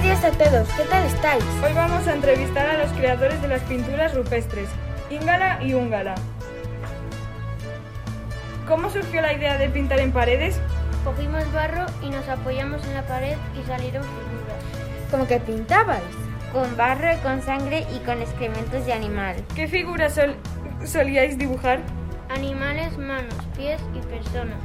todos, ¿qué tal estáis? Hoy vamos a entrevistar a los creadores de las pinturas rupestres, Íngala y Úngala. ¿Cómo surgió la idea de pintar en paredes? Cogimos barro y nos apoyamos en la pared y salieron figuras. ¿Cómo que pintabais? Con barro, con sangre y con excrementos de animal. ¿Qué figuras sol solíais dibujar? Animales, manos, pies y personas.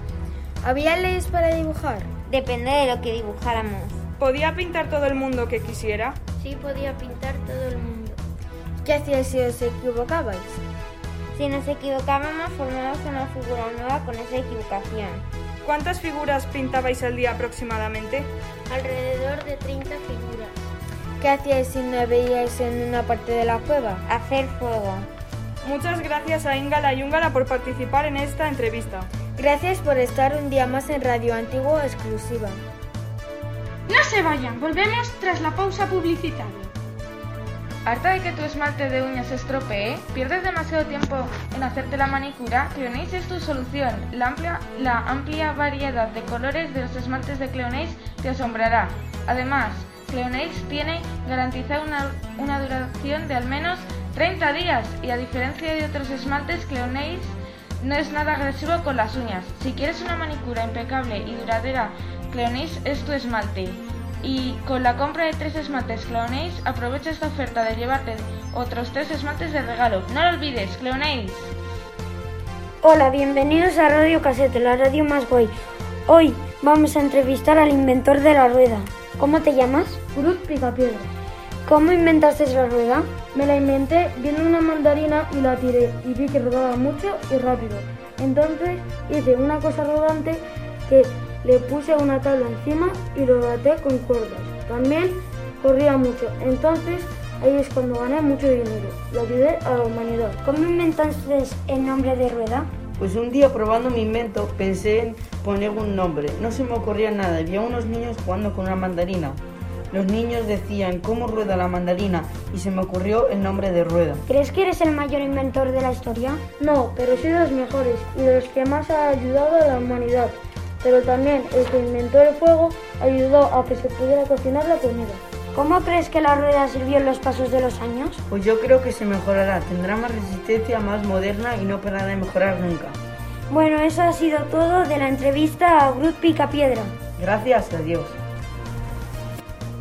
¿Había leyes para dibujar? Depende de lo que dibujáramos. ¿Podía pintar todo el mundo que quisiera? Sí podía pintar todo el mundo. ¿Qué hacíais si os equivocabais? Si nos equivocábamos, formábamos una figura nueva con esa equivocación. ¿Cuántas figuras pintabais al día aproximadamente? Alrededor de 30 figuras. ¿Qué hacíais si no veíais en una parte de la cueva? Hacer fuego. Muchas gracias a Íngala y Úngala por participar en esta entrevista. Gracias por estar un día más en Radio Antiguo Exclusiva. No se vayan, volvemos tras la pausa publicitaria. ¿Harta de que tu esmalte de uñas se estropee? ¿Pierdes demasiado tiempo en hacerte la manicura? Cleonace es tu solución. La amplia, la amplia variedad de colores de los esmaltes de Cleonace te asombrará. Además, Cleonace tiene garantizada una, una duración de al menos 30 días y a diferencia de otros esmaltes, Cleonace no es nada agresivo con las uñas. Si quieres una manicura impecable y duradera, Cleonace es tu esmalte. Y con la compra de tres esmaltes Cleonace, aprovecha esta oferta de llevarte otros tres esmaltes de regalo. No lo olvides, Cleonace. Hola, bienvenidos a Radio Casete, la radio más guay. Hoy vamos a entrevistar al inventor de la rueda. ¿Cómo te llamas? Groot Picapiedra. ¿Cómo inventaste la rueda? Me la inventé viendo una mandarina y la tiré y vi que rodaba mucho y rápido. Entonces hice una cosa rodante que le puse una tabla encima y lo até con cuerdas. También corría mucho. Entonces ahí es cuando gané mucho dinero y ayudé a la humanidad. ¿Cómo inventaste el nombre de rueda? Pues un día probando mi invento pensé en poner un nombre. No se me ocurría nada. Había unos niños jugando con una mandarina. Los niños decían cómo rueda la mandarina y se me ocurrió el nombre de rueda. ¿Crees que eres el mayor inventor de la historia? No, pero soy de los mejores y de los que más ha ayudado a la humanidad. Pero también el que inventó el fuego ayudó a que se pudiera cocinar la comida. ¿Cómo crees que la rueda sirvió en los pasos de los años? Pues yo creo que se mejorará, tendrá más resistencia, más moderna y no parará de mejorar nunca. Bueno, eso ha sido todo de la entrevista a Groot Picapiedra. Gracias a Dios.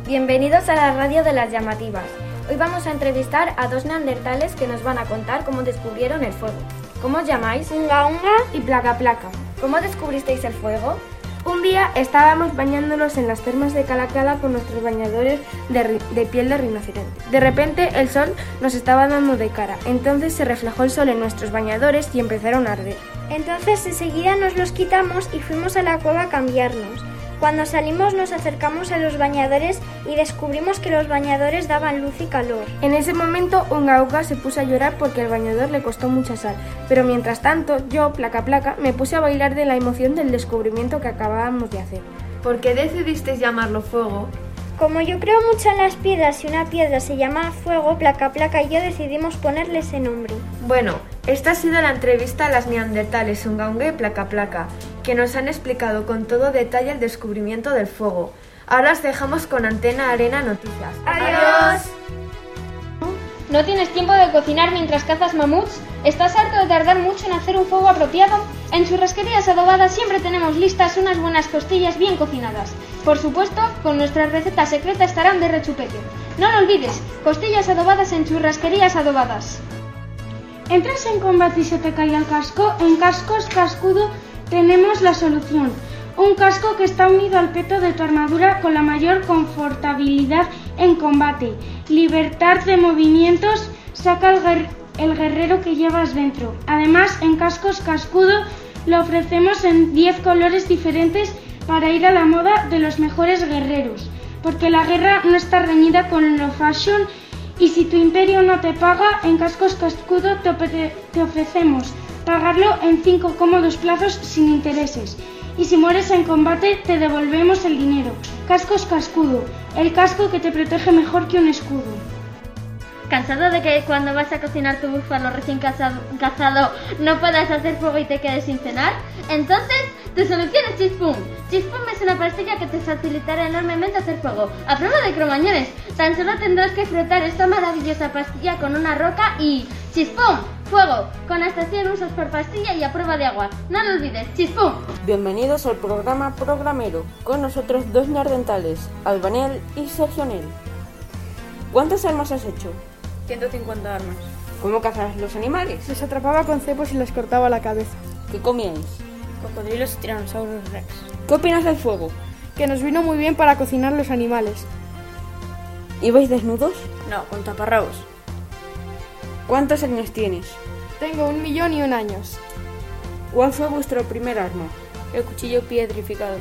Bienvenidos a la radio de las llamativas. Hoy vamos a entrevistar a dos neandertales que nos van a contar cómo descubrieron el fuego. ¿Cómo os llamáis? Unga Unga y Placa Placa. ¿Cómo descubristeis el fuego? Un día estábamos bañándonos en las termas de Calacala con nuestros bañadores de, de piel de rinoceronte. De repente el sol nos estaba dando de cara, entonces se reflejó el sol en nuestros bañadores y empezaron a arder. Entonces enseguida nos los quitamos y fuimos a la cueva a cambiarnos. Cuando salimos nos acercamos a los bañadores y descubrimos que los bañadores daban luz y calor. En ese momento Unga Unga se puso a llorar porque al bañador le costó mucha sal, pero mientras tanto yo, placa placa, me puse a bailar de la emoción del descubrimiento que acabábamos de hacer. ¿Por qué decidisteis llamarlo fuego? Como yo creo mucho en las piedras y una piedra se llama fuego, placa placa y yo decidimos ponerle ese nombre. Bueno, esta ha sido la entrevista a las neandertales Unga Unga y Placa Placa, que nos han explicado con todo detalle el descubrimiento del fuego. Ahora os dejamos con Antena Arena Noticias. ¡Adiós! ¿No tienes tiempo de cocinar mientras cazas mamuts? ¿Estás harto de tardar mucho en hacer un fuego apropiado? En Churrasquerías Adobadas siempre tenemos listas unas buenas costillas bien cocinadas. Por supuesto, con nuestra receta secreta estarán de rechupete. No lo olvides, costillas adobadas en Churrasquerías Adobadas. Entras en combate y se te cae el casco. En Cascos Cascudo tenemos la solución. Un casco que está unido al peto de tu armadura con la mayor confortabilidad en combate. Libertad de movimientos saca el, guer- el guerrero que llevas dentro. Además, en Cascos Cascudo lo ofrecemos en 10 colores diferentes para ir a la moda de los mejores guerreros. Porque la guerra no está reñida con lo fashion y si tu imperio no te paga, en Cascos Cascudo te ofrecemos pagarlo en cinco cómodos plazos sin intereses. Y si mueres en combate, te devolvemos el dinero. Cascos Cascudo, el casco que te protege mejor que un escudo. ¿Cansado de que cuando vas a cocinar tu búfalo recién cazado, no puedas hacer fuego y te quedes sin cenar? Entonces Tu solución es Chispum. Chispum es una pastilla que te facilitará enormemente hacer fuego. A prueba de cromañones, tan solo tendrás que frotar esta maravillosa pastilla con una roca y... ¡Chispum! Fuego, con hasta 100 usos por pastilla y a prueba de agua. No lo olvides, chispum. Bienvenidos al programa Programero, con nosotros dos nardentales, Albanel y Sergio Nel. ¿Cuántas armas has hecho? 150 armas. ¿Cómo cazas los animales? Les atrapaba con cepos y les cortaba la cabeza. ¿Qué comíais? Cocodrilos y tiranosaurus rex. ¿Qué opinas del fuego? Que nos vino muy bien para cocinar los animales. ¿Ibais desnudos? No, con taparrabos. ¿Cuántos años tienes? Tengo un millón y un años. ¿Cuál fue vuestro primer arma? El cuchillo pietrificado.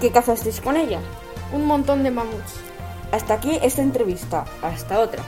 ¿Qué cazasteis con ella? Un montón de mamuts. Hasta aquí esta entrevista. Hasta otra.